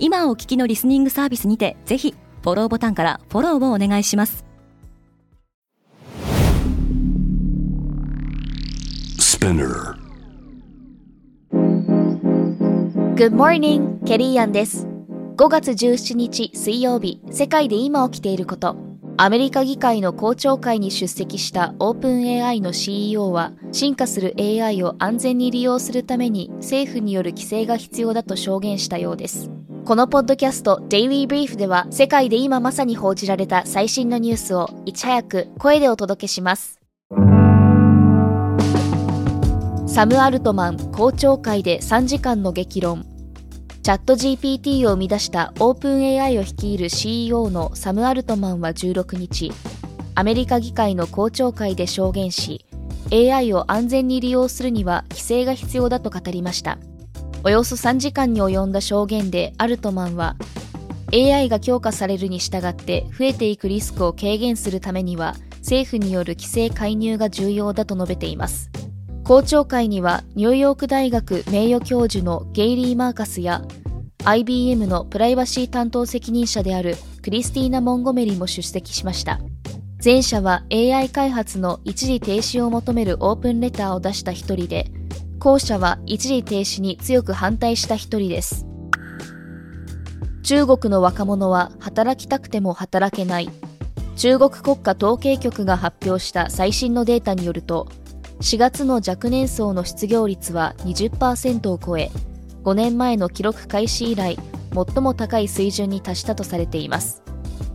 今お聞きのリスニングサービスにてぜひフォローボタンからフォローをお願いします。Good morning, ケリーアンです。5月17日水曜日世界で今起きていること。アメリカ議会の公聴会に出席したオープン AI の CEO は進化する AI を安全に利用するために政府による規制が必要だと証言したようですこのポッドキャスト Daily Brief では世界で今まさに報じられた最新のニュースをいち早く声でお届けします。サム・アルトマン公聴会で3時間の激論。チャット GPT を生み出したオープン AI を率いる CEO のサム・アルトマンは16日アメリカ議会の公聴会で証言し AI を安全に利用するには規制が必要だと語りました。およそ3時間に及んだ証言でアルトマンは AI が強化されるに従って増えていくリスクを軽減するためには政府による規制介入が重要だと述べています。公聴会にはニューヨーク大学名誉教授のゲイリー・マーカスや IBM のプライバシー担当責任者であるクリスティーナ・モンゴメリも出席しました。前者は AI 開発の一時停止を求めるオープンレターを出した一人で後者は一時停止に強く反対した一人です。中国の若者は働きたくても働けない。中国国家統計局が発表した最新のデータによると、4月の若年層の失業率は20%を超え、5年前の記録開始以来、最も高い水準に達したとされています。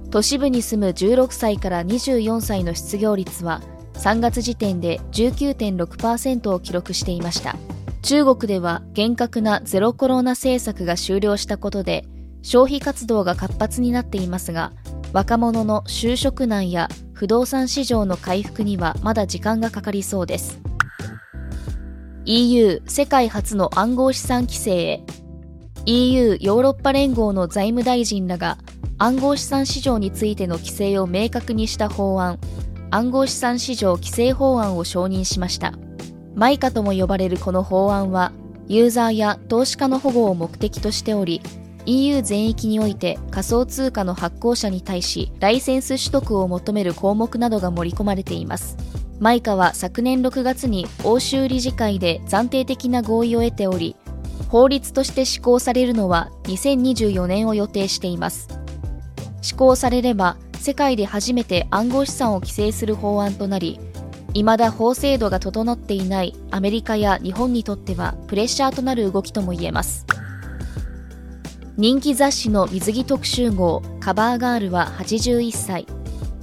都市部に住む16歳から24歳の失業率は3月時点で19.6%を記録していました。中国では厳格なゼロコロナ政策が終了したことで消費活動が活発になっていますが若者の就職難や不動産市場の回復にはまだ時間がかかりそうです。EU 世界初の暗号資産規制へ。EU ヨーロッパ連合の財務大臣らが暗号資産市場についての規制を明確にした法案。暗号資産市場規制法案を承認しました。マイカとも呼ばれるこの法案は、ユーザーや投資家の保護を目的としており、EU 全域において仮想通貨の発行者に対し、ライセンス取得を求める項目などが盛り込まれています。マイカは昨年6月に欧州理事会で暫定的な合意を得ており、法律として施行されるのは2024年を予定しています。施行されれば世界で初めて暗号資産を規制する法案となり未だ法制度が整っていないアメリカや日本にとってはプレッシャーとなる動きとも言えます。人気雑誌の水着特集号カバーガールは81歳。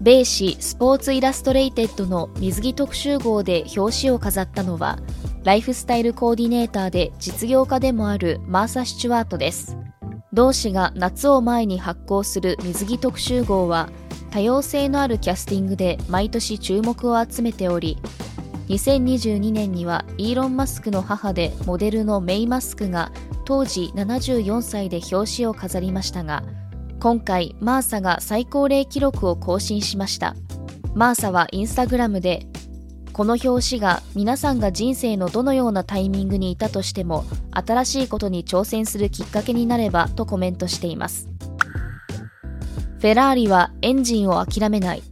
米紙スポーツイラストレイテッドの水着特集号で表紙を飾ったのはライフスタイルコーディネーターで実業家でもあるマーサ・シチュワートです。同氏が夏を前に発行する水着特集号は多様性のあるキャスティングで毎年注目を集めており2022年にはイーロン・マスクの母でモデルのメイ・マスクが当時74歳で表紙を飾りましたが今回マーサが最高齢記録を更新しました。マーサはインスタグラムでこの表紙が皆さんが人生のどのようなタイミングにいたとしても新しいことに挑戦するきっかけになればとコメントしていますフェラーリはエンジンを諦めない。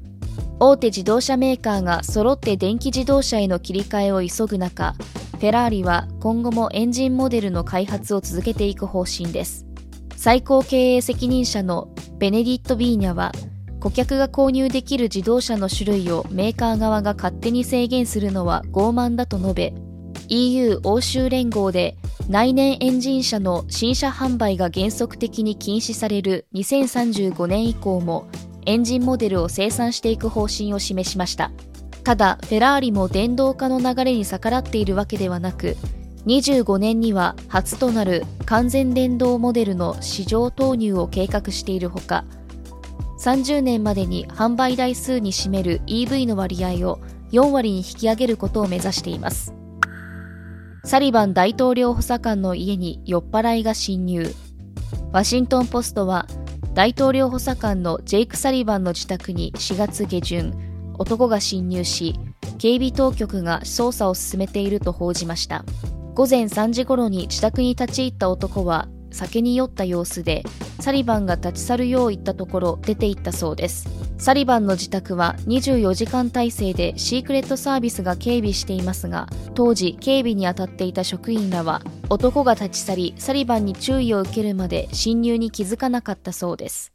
大手自動車メーカーが揃って電気自動車への切り替えを急ぐ中、フェラーリは今後もエンジンモデルの開発を続けていく方針です。最高経営責任者のベネディット・ビーニャは、顧客が購入できる自動車の種類をメーカー側が勝手に制限するのは傲慢だと述べ、EU 欧州連合で内燃エンジン車の新車販売が原則的に禁止される2035年以降もエンジンモデルを生産していく方針を示しました。ただフェラーリも電動化の流れに逆らっているわけではなく25年には初となる完全電動モデルの市場投入を計画しているほか30年までに販売台数に占める EV の割合を4割に引き上げることを目指しています。サリバン大統領補佐官の家に酔っ払いが侵入。ワシントン・ポストは大統領補佐官のジェイク・サリバンの自宅に4月下旬男が侵入し警備当局が捜査を進めていると報じました。午前3時頃に自宅に立ち入った男は酒に酔った様子でサリバンが立ち去るよう言ったところ出て行ったそうですサリバンの自宅は24時間体制でシークレットサービスが警備していますが当時警備に当たっていた職員らは男が立ち去りサリバンに注意を受けるまで侵入に気づかなかったそうです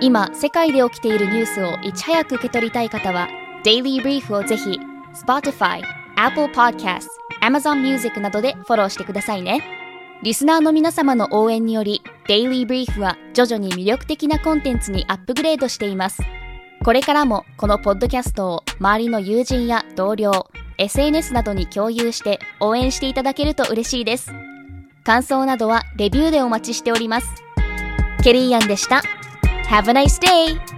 今世界で起きているニュースをいち早く受け取りたい方は「Daily Brief」をぜひ Spotify Apple Podcast、Amazon Music などでフォローしてくださいね。リスナーの皆様の応援により、Daily Brief は徐々に魅力的なコンテンツにアップグレードしています。これからもこのポッドキャストを周りの友人や同僚、SNS などに共有して応援していただけると嬉しいです。感想などはレビューでお待ちしております。ケリーアンでした。Have a nice day!